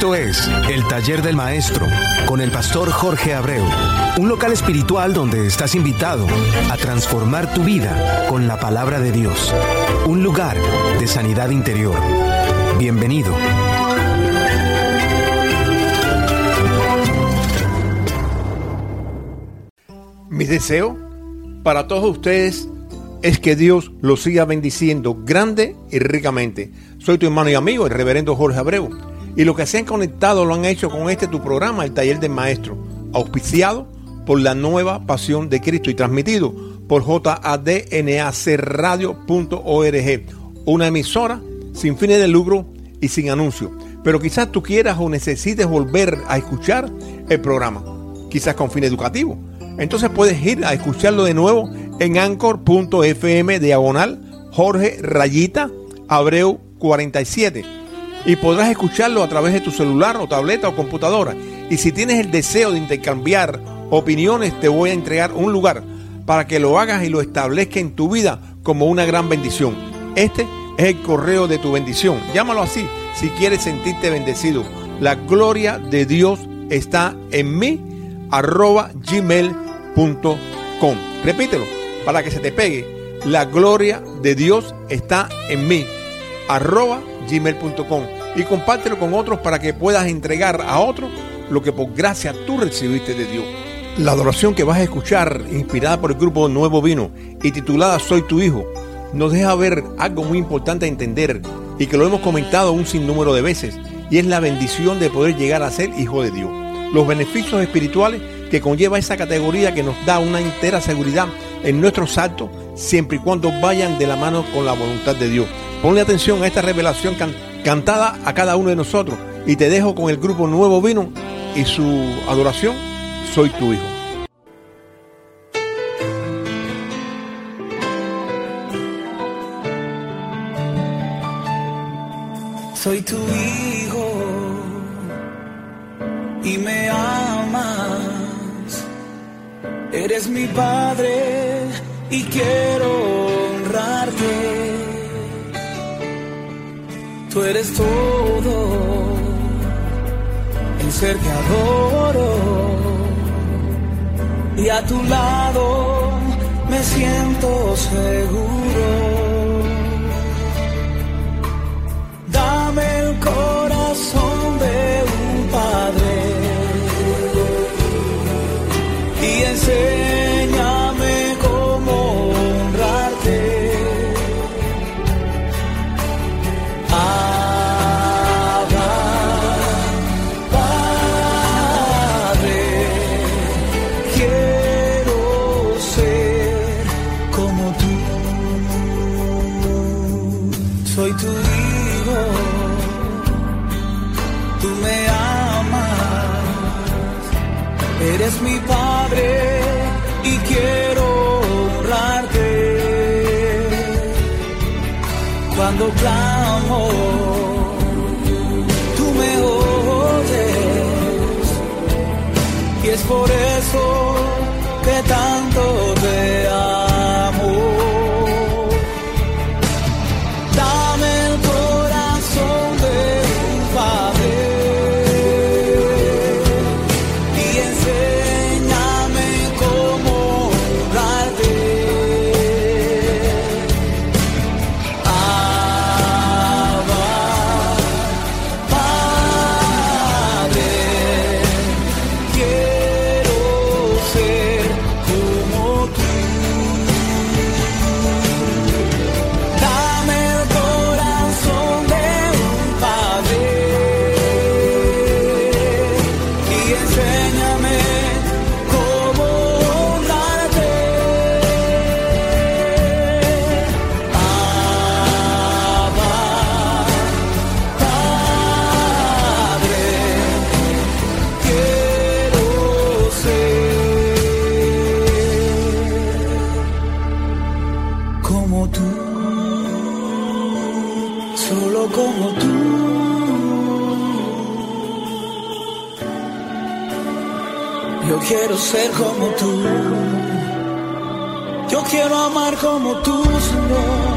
Esto es El Taller del Maestro con el pastor Jorge Abreu, un local espiritual donde estás invitado a transformar tu vida con la palabra de Dios, un lugar de sanidad interior. Bienvenido. Mi deseo para todos ustedes es que Dios los siga bendiciendo grande y ricamente. Soy tu hermano y amigo, el reverendo Jorge Abreu y lo que se han conectado lo han hecho con este tu programa, el Taller del Maestro, auspiciado por la nueva pasión de Cristo y transmitido por jadnacradio.org, una emisora sin fines de lucro y sin anuncio. Pero quizás tú quieras o necesites volver a escuchar el programa, quizás con fin educativo. Entonces puedes ir a escucharlo de nuevo en anchor.fm diagonal Jorge Rayita Abreu 47 y podrás escucharlo a través de tu celular o tableta o computadora. Y si tienes el deseo de intercambiar opiniones, te voy a entregar un lugar para que lo hagas y lo establezca en tu vida como una gran bendición. Este es el correo de tu bendición. Llámalo así si quieres sentirte bendecido. La gloria de Dios está en mí, arroba gmail.com. Repítelo para que se te pegue. La gloria de Dios está en mí, arroba gmail.com y compártelo con otros para que puedas entregar a otros lo que por gracia tú recibiste de Dios. La adoración que vas a escuchar, inspirada por el grupo Nuevo Vino y titulada Soy tu Hijo, nos deja ver algo muy importante a entender y que lo hemos comentado un sinnúmero de veces, y es la bendición de poder llegar a ser hijo de Dios. Los beneficios espirituales que conlleva esa categoría que nos da una entera seguridad en nuestros actos, siempre y cuando vayan de la mano con la voluntad de Dios. Ponle atención a esta revelación cantada a cada uno de nosotros y te dejo con el grupo Nuevo Vino y su adoración, Soy tu Hijo. Soy tu hijo y me amas. Eres mi padre y quiero Tú eres todo, el ser que adoro. Y a tu lado me siento seguro. Dame el corazón de un padre y enseña clamo, tú me oyes. Y es por eso que tanto ser como tú. Yo quiero amar como tú, Señor.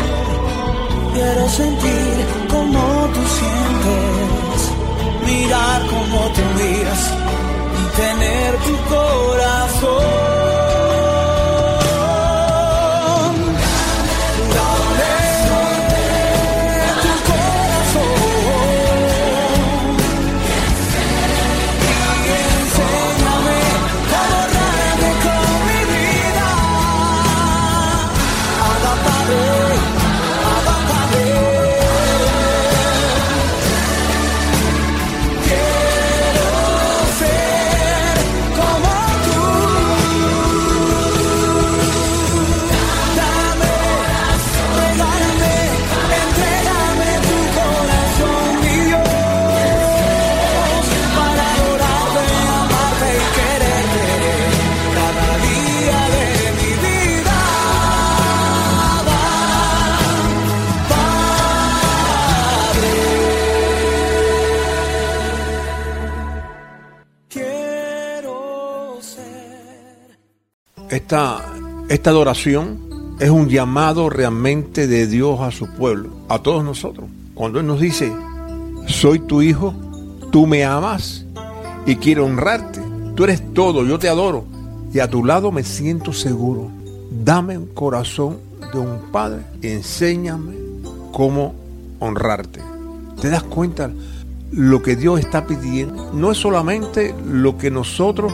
Quiero sentir como tú sientes. Mi mirar como tú miras y tener tu corazón. Esta, esta adoración es un llamado realmente de Dios a su pueblo, a todos nosotros. Cuando Él nos dice, soy tu hijo, tú me amas y quiero honrarte, tú eres todo, yo te adoro y a tu lado me siento seguro. Dame un corazón de un padre enséñame cómo honrarte. ¿Te das cuenta? Lo que Dios está pidiendo no es solamente lo que nosotros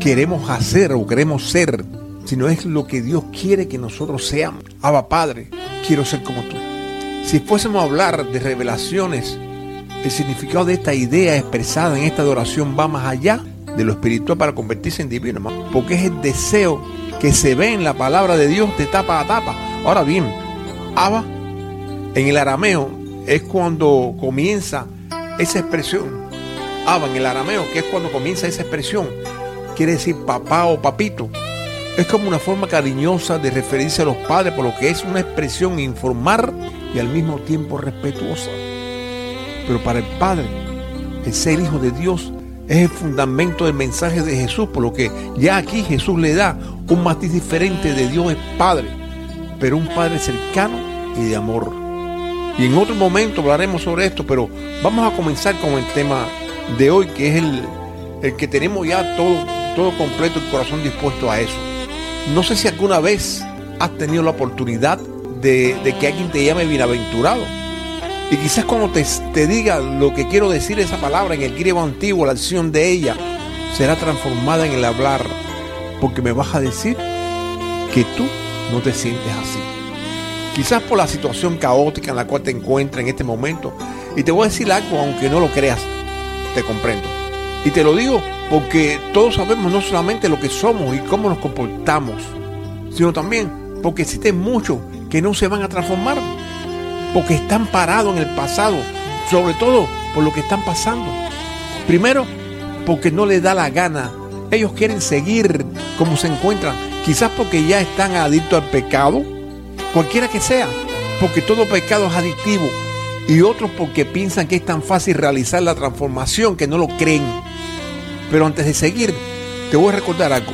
queremos hacer o queremos ser, sino es lo que Dios quiere que nosotros seamos. Abba Padre, quiero ser como tú. Si fuésemos a hablar de revelaciones, el significado de esta idea expresada en esta adoración va más allá de lo espiritual para convertirse en divino, porque es el deseo que se ve en la palabra de Dios de tapa a tapa. Ahora bien, Abba en el arameo es cuando comienza esa expresión. Abba en el arameo, que es cuando comienza esa expresión quiere decir papá o papito. Es como una forma cariñosa de referirse a los padres, por lo que es una expresión informar y al mismo tiempo respetuosa. Pero para el Padre, el ser hijo de Dios es el fundamento del mensaje de Jesús, por lo que ya aquí Jesús le da un matiz diferente de Dios es Padre, pero un Padre cercano y de amor. Y en otro momento hablaremos sobre esto, pero vamos a comenzar con el tema de hoy, que es el, el que tenemos ya todo todo completo y corazón dispuesto a eso. No sé si alguna vez has tenido la oportunidad de, que alguien te llame bienaventurado. Y quizás cuando te, te, diga lo que quiero decir esa palabra en el griego antiguo, la acción de ella será transformada en el hablar. Porque me vas a decir que tú no te sientes así. Quizás por la situación caótica en la cual te encuentras en este momento. Y te voy a decir algo, aunque no lo creas, te comprendo. Y te lo digo porque todos sabemos no solamente lo que somos y cómo nos comportamos, sino también porque existen muchos que no se van a transformar, porque están parados en el pasado, sobre todo por lo que están pasando. Primero, porque no les da la gana. Ellos quieren seguir como se encuentran, quizás porque ya están adictos al pecado, cualquiera que sea, porque todo pecado es adictivo, y otros porque piensan que es tan fácil realizar la transformación que no lo creen. Pero antes de seguir, te voy a recordar algo.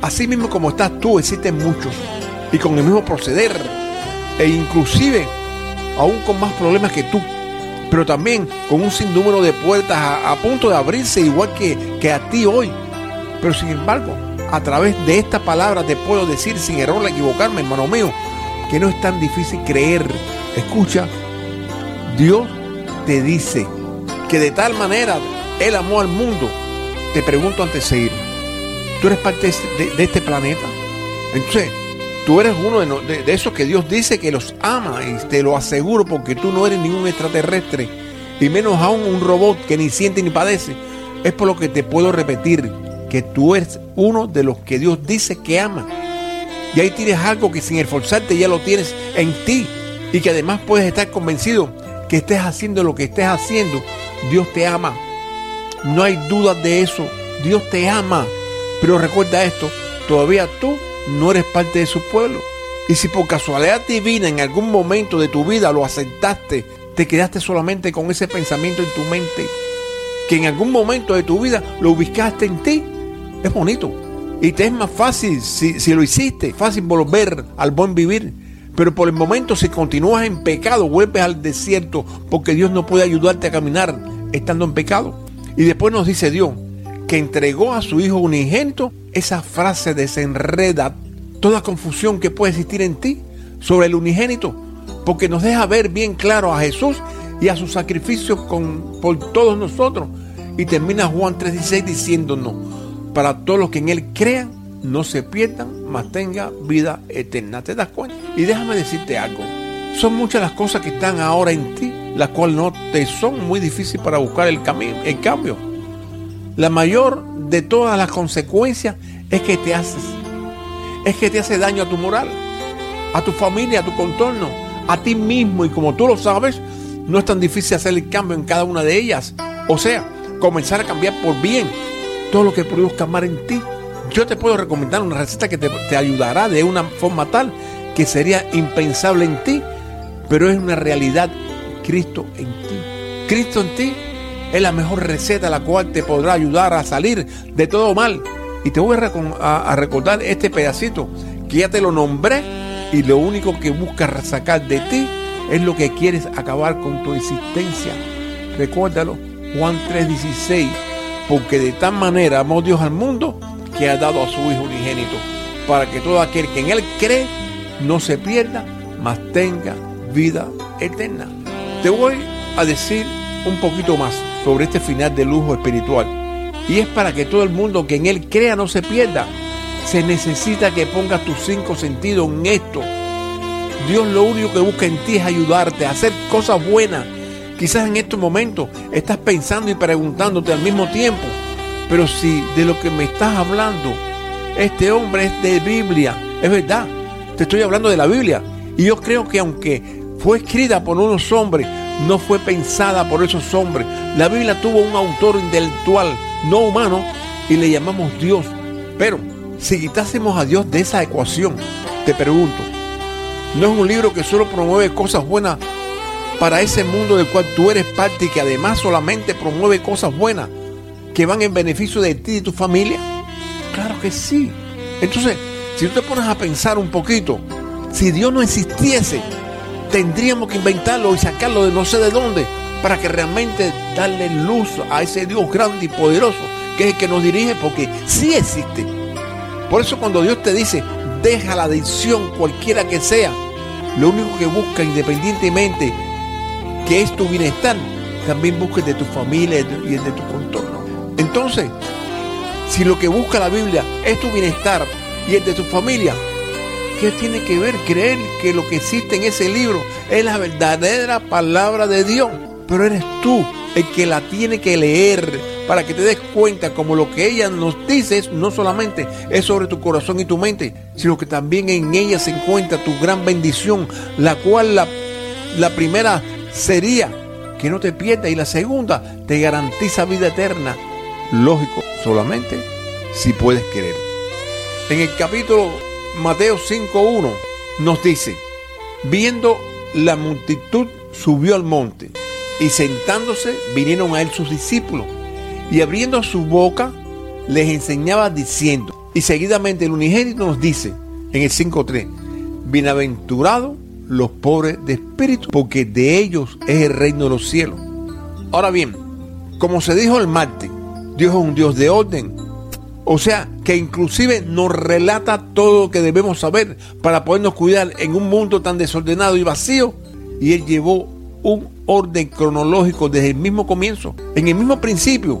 Así mismo como estás tú, existen muchos. Y con el mismo proceder. E inclusive, aún con más problemas que tú. Pero también con un sinnúmero de puertas a, punto de abrirse igual que, que a ti hoy. Pero sin embargo, a través de esta palabra te puedo decir sin error equivocarme, hermano mío, que no es tan difícil creer. Escucha, Dios te dice que de tal manera Él amó al mundo te pregunto antes de seguir, ¿tú eres parte de, este planeta? Entonces, tú eres uno de, de, esos que Dios dice que los ama y te lo aseguro porque tú no eres ningún extraterrestre y menos aún un robot que ni siente ni padece. Es por lo que te puedo repetir que tú eres uno de los que Dios dice que ama. Y ahí tienes algo que sin esforzarte ya lo tienes en ti y que además puedes estar convencido que estés haciendo lo que estés haciendo, Dios te ama no hay duda de eso. Dios te ama. Pero recuerda esto, todavía tú no eres parte de su pueblo. Y si por casualidad divina en algún momento de tu vida lo aceptaste, te quedaste solamente con ese pensamiento en tu mente, que en algún momento de tu vida lo ubicaste en ti, es bonito. Y te es más fácil, si, si lo hiciste, fácil volver al buen vivir. Pero por el momento, si continúas en pecado, vuelves al desierto, porque Dios no puede ayudarte a caminar estando en pecado. Y después nos dice Dios que entregó a su Hijo unigénito. Esa frase desenreda toda confusión que puede existir en ti sobre el unigénito, porque nos deja ver bien claro a Jesús y a su sacrificio con, por todos nosotros. Y termina Juan 3:16 diciéndonos, para todos los que en Él crean, no se pierdan, mas tenga vida eterna. ¿Te das cuenta? Y déjame decirte algo. Son muchas las cosas que están ahora en ti, las cuales no te son muy difíciles para buscar el, camino, el cambio. La mayor de todas las consecuencias es que te haces, es que te hace daño a tu moral, a tu familia, a tu contorno, a ti mismo. Y como tú lo sabes, no es tan difícil hacer el cambio en cada una de ellas. O sea, comenzar a cambiar por bien todo lo que produzca amar en ti. Yo te puedo recomendar una receta que te, te ayudará de una forma tal que sería impensable en ti, pero es una realidad Cristo en ti. Cristo en ti es la mejor receta la cual te podrá ayudar a salir de todo mal. Y te voy a, recordar este pedacito que ya te lo nombré y lo único que buscas sacar de ti es lo que quieres acabar con tu existencia. Recuérdalo, Juan 3:16, porque de tal manera amó Dios al mundo que ha dado a su Hijo unigénito, para que todo aquel que en Él cree no se pierda, mas tenga vida eterna. Te voy a decir un poquito más sobre este final de lujo espiritual. Y es para que todo el mundo que en Él crea no se pierda. Se necesita que pongas tus cinco sentidos en esto. Dios lo único que busca en ti es ayudarte a hacer cosas buenas. Quizás en estos momentos estás pensando y preguntándote al mismo tiempo. Pero si de lo que me estás hablando, este hombre es de Biblia, es verdad. Te estoy hablando de la Biblia. Y yo creo que aunque fue escrita por unos hombres, no fue pensada por esos hombres. La Biblia tuvo un autor intelectual, no humano, y le llamamos Dios. Pero si quitásemos a Dios de esa ecuación, te pregunto, ¿no es un libro que solo promueve cosas buenas para ese mundo del cual tú eres parte y que además solamente promueve cosas buenas que van en beneficio de ti y tu familia? Claro que sí. Entonces, si tú te pones a pensar un poquito, si Dios no existiese, tendríamos que inventarlo y sacarlo de no sé de dónde para que realmente darle luz a ese Dios grande y poderoso que es el que nos dirige porque sí existe. Por eso cuando Dios te dice, deja la adicción cualquiera que sea, lo único que busca independientemente que es tu bienestar, también busques de tu familia y de tu contorno. Entonces, si lo que busca la Biblia es tu bienestar y el de tu familia, ¿Qué tiene que ver creer que lo que existe en ese libro es la verdadera palabra de Dios? Pero eres tú el que la tiene que leer para que te des cuenta como lo que ella nos dice no solamente es sobre tu corazón y tu mente, sino que también en ella se encuentra tu gran bendición, la cual la, la primera sería que no te pierdas y la segunda te garantiza vida eterna. Lógico, solamente si puedes creer. En el capítulo Mateo 5.1 nos dice, viendo la multitud subió al monte y sentándose vinieron a él sus discípulos y abriendo su boca les enseñaba diciendo, y seguidamente el unigénito nos dice en el 5.3, bienaventurados los pobres de espíritu, porque de ellos es el reino de los cielos. Ahora bien, como se dijo el martes, Dios es un Dios de orden, o sea, que inclusive nos relata todo lo que debemos saber para podernos cuidar en un mundo tan desordenado y vacío. Y Él llevó un orden cronológico desde el mismo comienzo, en el mismo principio.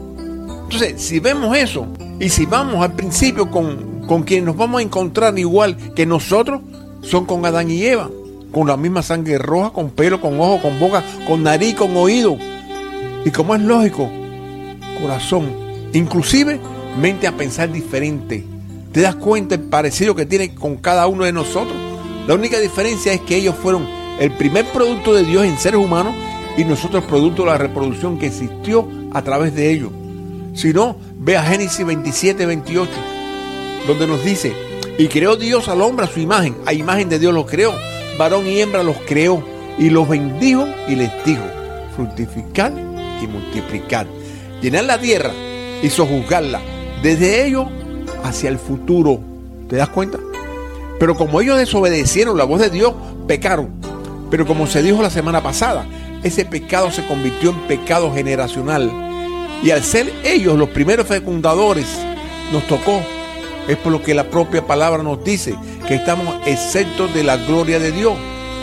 Entonces, si vemos eso y si vamos al principio con, con quienes nos vamos a encontrar igual que nosotros, son con Adán y Eva, con la misma sangre roja, con pelo, con ojo, con boca, con nariz, con oído. Y como es lógico, corazón. Inclusive mente a pensar diferente. ¿Te das cuenta el parecido que tiene con cada uno de nosotros? La única diferencia es que ellos fueron el primer producto de Dios en seres humanos y nosotros producto de la reproducción que existió a través de ellos. Si no, ve a Génesis 27, 28, donde nos dice, y creó Dios al hombre a su imagen, a imagen de Dios los creó, varón y hembra los creó, y los bendijo y les dijo, fructificar y multiplicar, llenar la tierra y sojuzgarla desde ellos hacia el futuro. ¿Te das cuenta? Pero como ellos desobedecieron la voz de Dios, pecaron. Pero como se dijo la semana pasada, ese pecado se convirtió en pecado generacional. Y al ser ellos los primeros fecundadores, nos tocó. Es por lo que la propia palabra nos dice que estamos exentos de la gloria de Dios,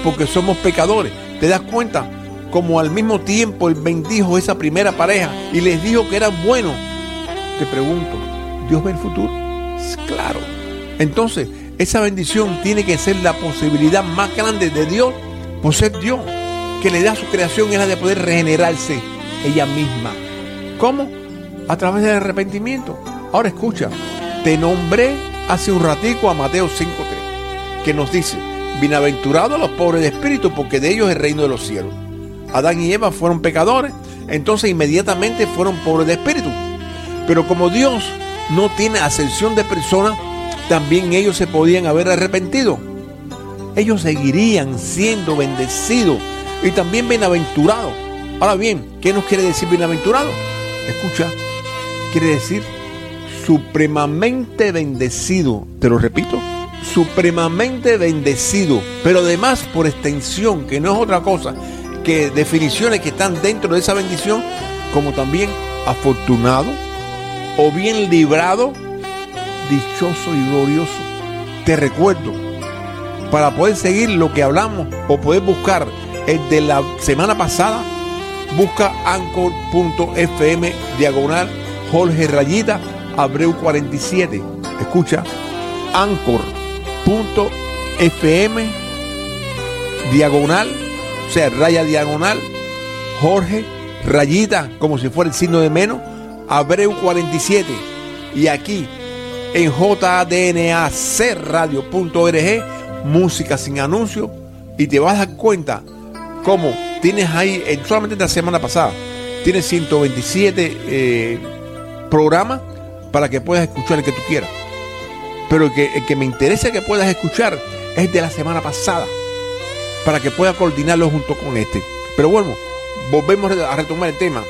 porque somos pecadores. ¿Te das cuenta? Como al mismo tiempo Él bendijo esa primera pareja y les dijo que era bueno. Te pregunto, ¿Dios ve el futuro? Claro. Entonces, esa bendición tiene que ser la posibilidad más grande de Dios por ser Dios, que le da a su creación es la de poder regenerarse ella misma. ¿Cómo? A través del arrepentimiento. Ahora escucha, te nombré hace un ratico a Mateo 5.3, que nos dice, bienaventurados los pobres de espíritu, porque de ellos es el reino de los cielos. Adán y Eva fueron pecadores, entonces inmediatamente fueron pobres de espíritu. Pero como Dios no tiene ascensión de personas, también ellos se podían haber arrepentido. Ellos seguirían siendo bendecidos y también bienaventurados. Ahora bien, ¿qué nos quiere decir bienaventurado? Escucha, quiere decir supremamente bendecido. Te lo repito, supremamente bendecido. Pero además por extensión, que no es otra cosa que definiciones que están dentro de esa bendición, como también afortunado o bien librado, dichoso y glorioso. Te recuerdo, para poder seguir lo que hablamos o poder buscar el de la semana pasada, busca anchor.fm diagonal Jorge Rayita Abreu 47. Escucha, anchor.fm diagonal, o sea, raya diagonal, Jorge Rayita, como si fuera el signo de menos, Abreu 47. Y aquí en jdnacradio.org, música sin anuncio, y te vas a dar cuenta cómo tienes ahí, solamente la semana pasada, tienes 127 eh, programas para que puedas escuchar el que tú quieras. Pero el que, el que me interesa que puedas escuchar es de la semana pasada, para que puedas coordinarlo junto con este. Pero bueno, volvemos a retomar el tema.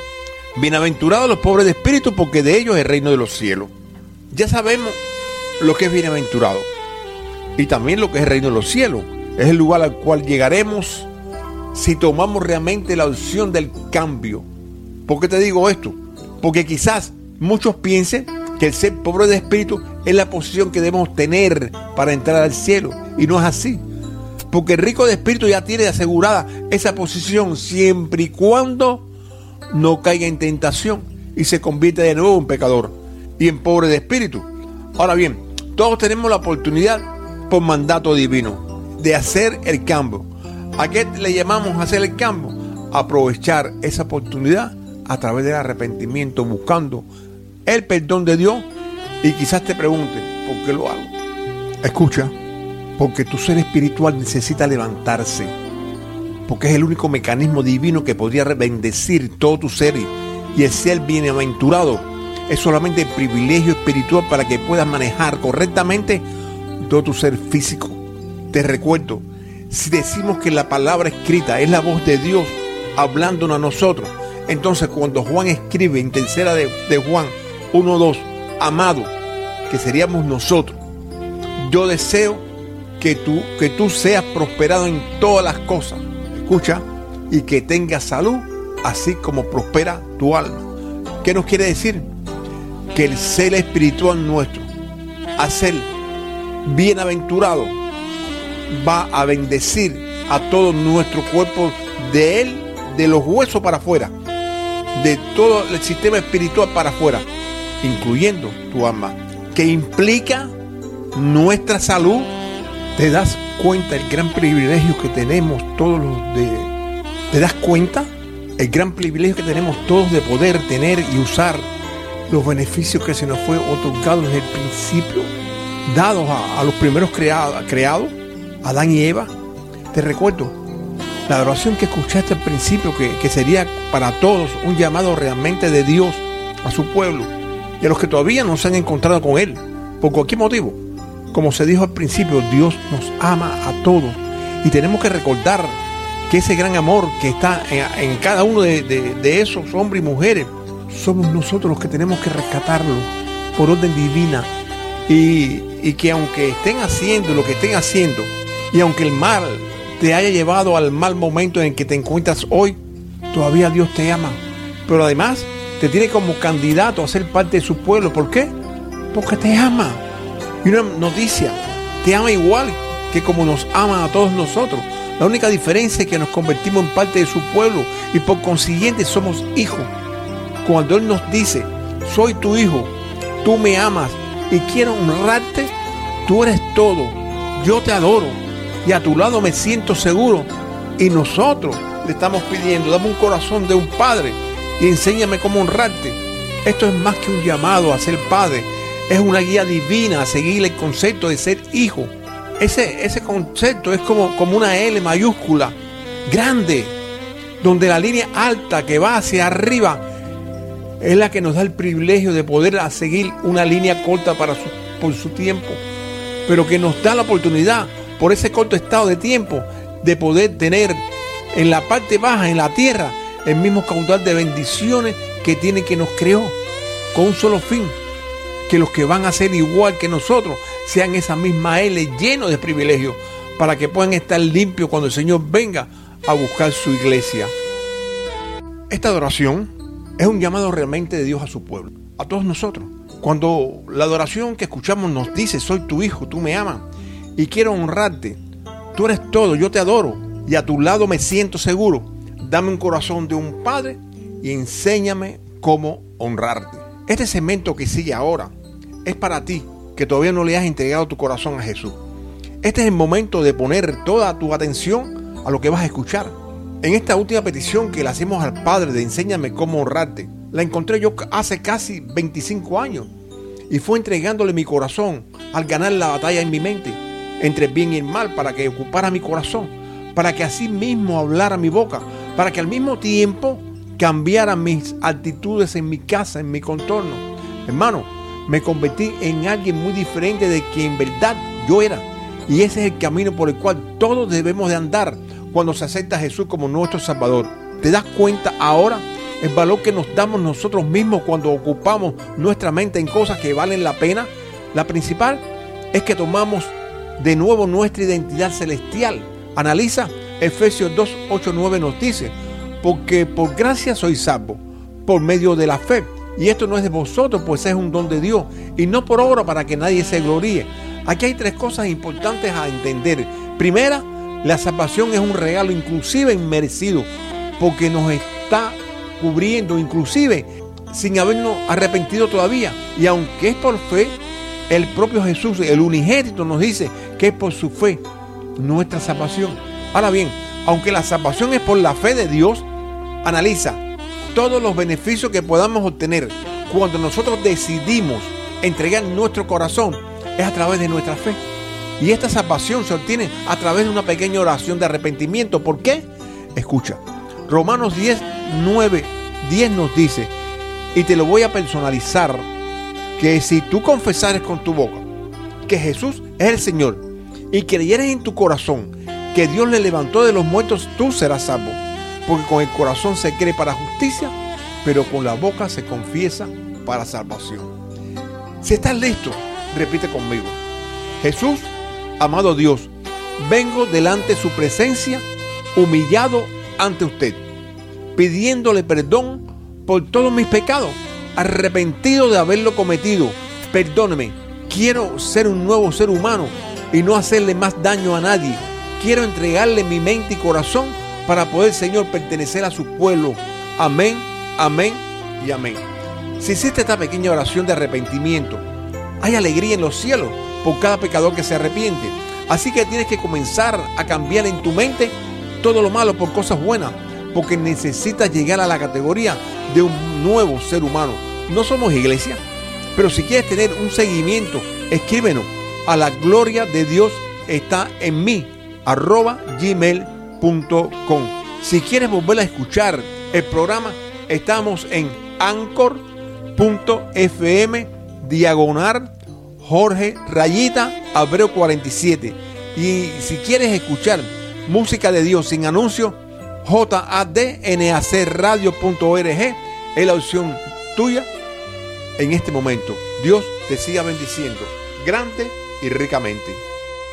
Bienaventurados los pobres de espíritu, porque de ellos es el reino de los cielos. Ya sabemos lo que es bienaventurado y también lo que es el reino de los cielos. Es el lugar al cual llegaremos si tomamos realmente la opción del cambio. ¿Por qué te digo esto? Porque quizás muchos piensen que el ser pobre de espíritu es la posición que debemos tener para entrar al cielo. Y no es así. Porque el rico de espíritu ya tiene asegurada esa posición siempre y cuando no caiga en tentación y se convierte de nuevo en pecador y en pobre de espíritu. Ahora bien, todos tenemos la oportunidad por mandato divino de hacer el cambio. ¿A qué le llamamos hacer el cambio? Aprovechar esa oportunidad a través del arrepentimiento, buscando el perdón de Dios. Y quizás te pregunte, ¿por qué lo hago? Escucha, porque tu ser espiritual necesita levantarse porque es el único mecanismo divino que podría bendecir todo tu ser y el ser bienaventurado es solamente el privilegio espiritual para que puedas manejar correctamente todo tu ser físico. Te recuerdo, si decimos que la palabra escrita es la voz de Dios hablándonos a nosotros, entonces cuando Juan escribe en tercera de, de Juan 1.2, amado, que seríamos nosotros, yo deseo que tú, que tú seas prosperado en todas las cosas escucha, y que tenga salud, así como prospera tu alma. ¿Qué nos quiere decir? Que el ser espiritual nuestro, a ser bienaventurado, va a bendecir a todo nuestro cuerpo de él, de los huesos para afuera, de todo el sistema espiritual para afuera, incluyendo tu alma, que implica nuestra salud. ¿Te das cuenta el gran privilegio que tenemos todos los de... ¿Te das cuenta? El gran privilegio que tenemos todos de poder tener y usar los beneficios que se nos fue otorgado desde el principio, dados a, los primeros creados, creados, Adán y Eva. Te recuerdo, la oración que escuchaste al principio, que, que sería para todos un llamado realmente de Dios a su pueblo y a los que todavía no se han encontrado con Él, por cualquier motivo como se dijo al principio, Dios nos ama a todos y tenemos que recordar que ese gran amor que está en, cada uno de, esos hombres y mujeres, somos nosotros los que tenemos que rescatarlo por orden divina y, y que aunque estén haciendo lo que estén haciendo y aunque el mal te haya llevado al mal momento en que te encuentras hoy, todavía Dios te ama. Pero además te tiene como candidato a ser parte de su pueblo. ¿Por qué? Porque te ama. Y una noticia, te ama igual que como nos ama a todos nosotros. La única diferencia es que nos convertimos en parte de su pueblo y por consiguiente somos hijos. Cuando Él nos dice, soy tu hijo, tú me amas y quiero honrarte, tú eres todo, yo te adoro y a tu lado me siento seguro. Y nosotros le estamos pidiendo, dame un corazón de un padre y enséñame cómo honrarte. Esto es más que un llamado a ser padre, es una guía divina a seguir el concepto de ser hijo. Ese, ese concepto es como, como una L mayúscula, grande, donde la línea alta que va hacia arriba es la que nos da el privilegio de poder seguir una línea corta para por su tiempo, pero que nos da la oportunidad, por ese corto estado de tiempo, de poder tener en la parte baja, en la tierra, el mismo caudal de bendiciones que tiene que nos creó, con un solo fin, que los que van a ser igual que nosotros sean esa misma L lleno de privilegios, para que puedan estar limpios cuando el Señor venga a buscar su iglesia. Esta adoración es un llamado realmente de Dios a su pueblo, a todos nosotros. Cuando la adoración que escuchamos nos dice, soy tu hijo, tú me amas y quiero honrarte, tú eres todo, yo te adoro y a tu lado me siento seguro, dame un corazón de un padre y enséñame cómo honrarte. Este segmento que sigue ahora es para ti que todavía no le has entregado tu corazón a Jesús. Este es el momento de poner toda tu atención a lo que vas a escuchar en esta última petición que le hacemos al Padre de enséñame cómo honrarte, la encontré yo hace casi 25 años y fue entregándole mi corazón al ganar la batalla en mi mente entre el bien y el mal para que ocupara mi corazón, para que así mismo hablara mi boca, para que al mismo tiempo cambiara mis actitudes en mi casa, en mi contorno. Hermano, me convertí en alguien muy diferente de quien en verdad yo era. Y ese es el camino por el cual todos debemos de andar cuando se acepta a Jesús como nuestro Salvador. ¿Te das cuenta ahora el valor que nos damos nosotros mismos cuando ocupamos nuestra mente en cosas que valen la pena? La principal es que tomamos de nuevo nuestra identidad celestial. Analiza Efesios 2, 8, 9 nos dice, porque por gracia soy salvo, por medio de la fe. Y esto no es de vosotros, pues es un don de Dios, y no por obra para que nadie se gloríe. Aquí hay tres cosas importantes a entender. Primera, la salvación es un regalo inclusive inmerecido porque nos está cubriendo inclusive sin habernos arrepentido todavía. Y aunque es por fe, el propio Jesús, el unigénito, nos dice que es por su fe nuestra salvación. Ahora bien, aunque la salvación es por la fe de Dios, analiza todos los beneficios que podamos obtener cuando nosotros decidimos entregar nuestro corazón es a través de nuestra fe. Y esta salvación se obtiene a través de una pequeña oración de arrepentimiento. ¿Por qué? Escucha, Romanos 10, 9, 10 nos dice, y te lo voy a personalizar, que si tú confesares con tu boca que Jesús es el Señor y creyeres en tu corazón que Dios le levantó de los muertos, tú serás salvo. Porque con el corazón se cree para justicia, pero con la boca se confiesa para salvación. Si estás listo, repite conmigo. Jesús amado Dios, vengo delante de su presencia humillado ante usted, pidiéndole perdón por todos mis pecados, arrepentido de haberlo cometido. Perdóneme, quiero ser un nuevo ser humano y no hacerle más daño a nadie. Quiero entregarle mi mente y corazón para poder, Señor, pertenecer a su pueblo. Amén, amén y amén. Si hiciste esta pequeña oración de arrepentimiento, hay alegría en los cielos por cada pecador que se arrepiente. Así que tienes que comenzar a cambiar en tu mente todo lo malo por cosas buenas, porque necesitas llegar a la categoría de un nuevo ser humano. No somos iglesia, pero si quieres tener un seguimiento, escríbenos a la gloria de Dios está en mí, arroba gmail.com. Si quieres volver a escuchar el programa, estamos en anchor.fm diagonal Jorge Rayita Abreu 47. Y si quieres escuchar música de Dios sin anuncio, jadnacradio.org es la opción tuya en este momento. Dios te siga bendiciendo grande y ricamente.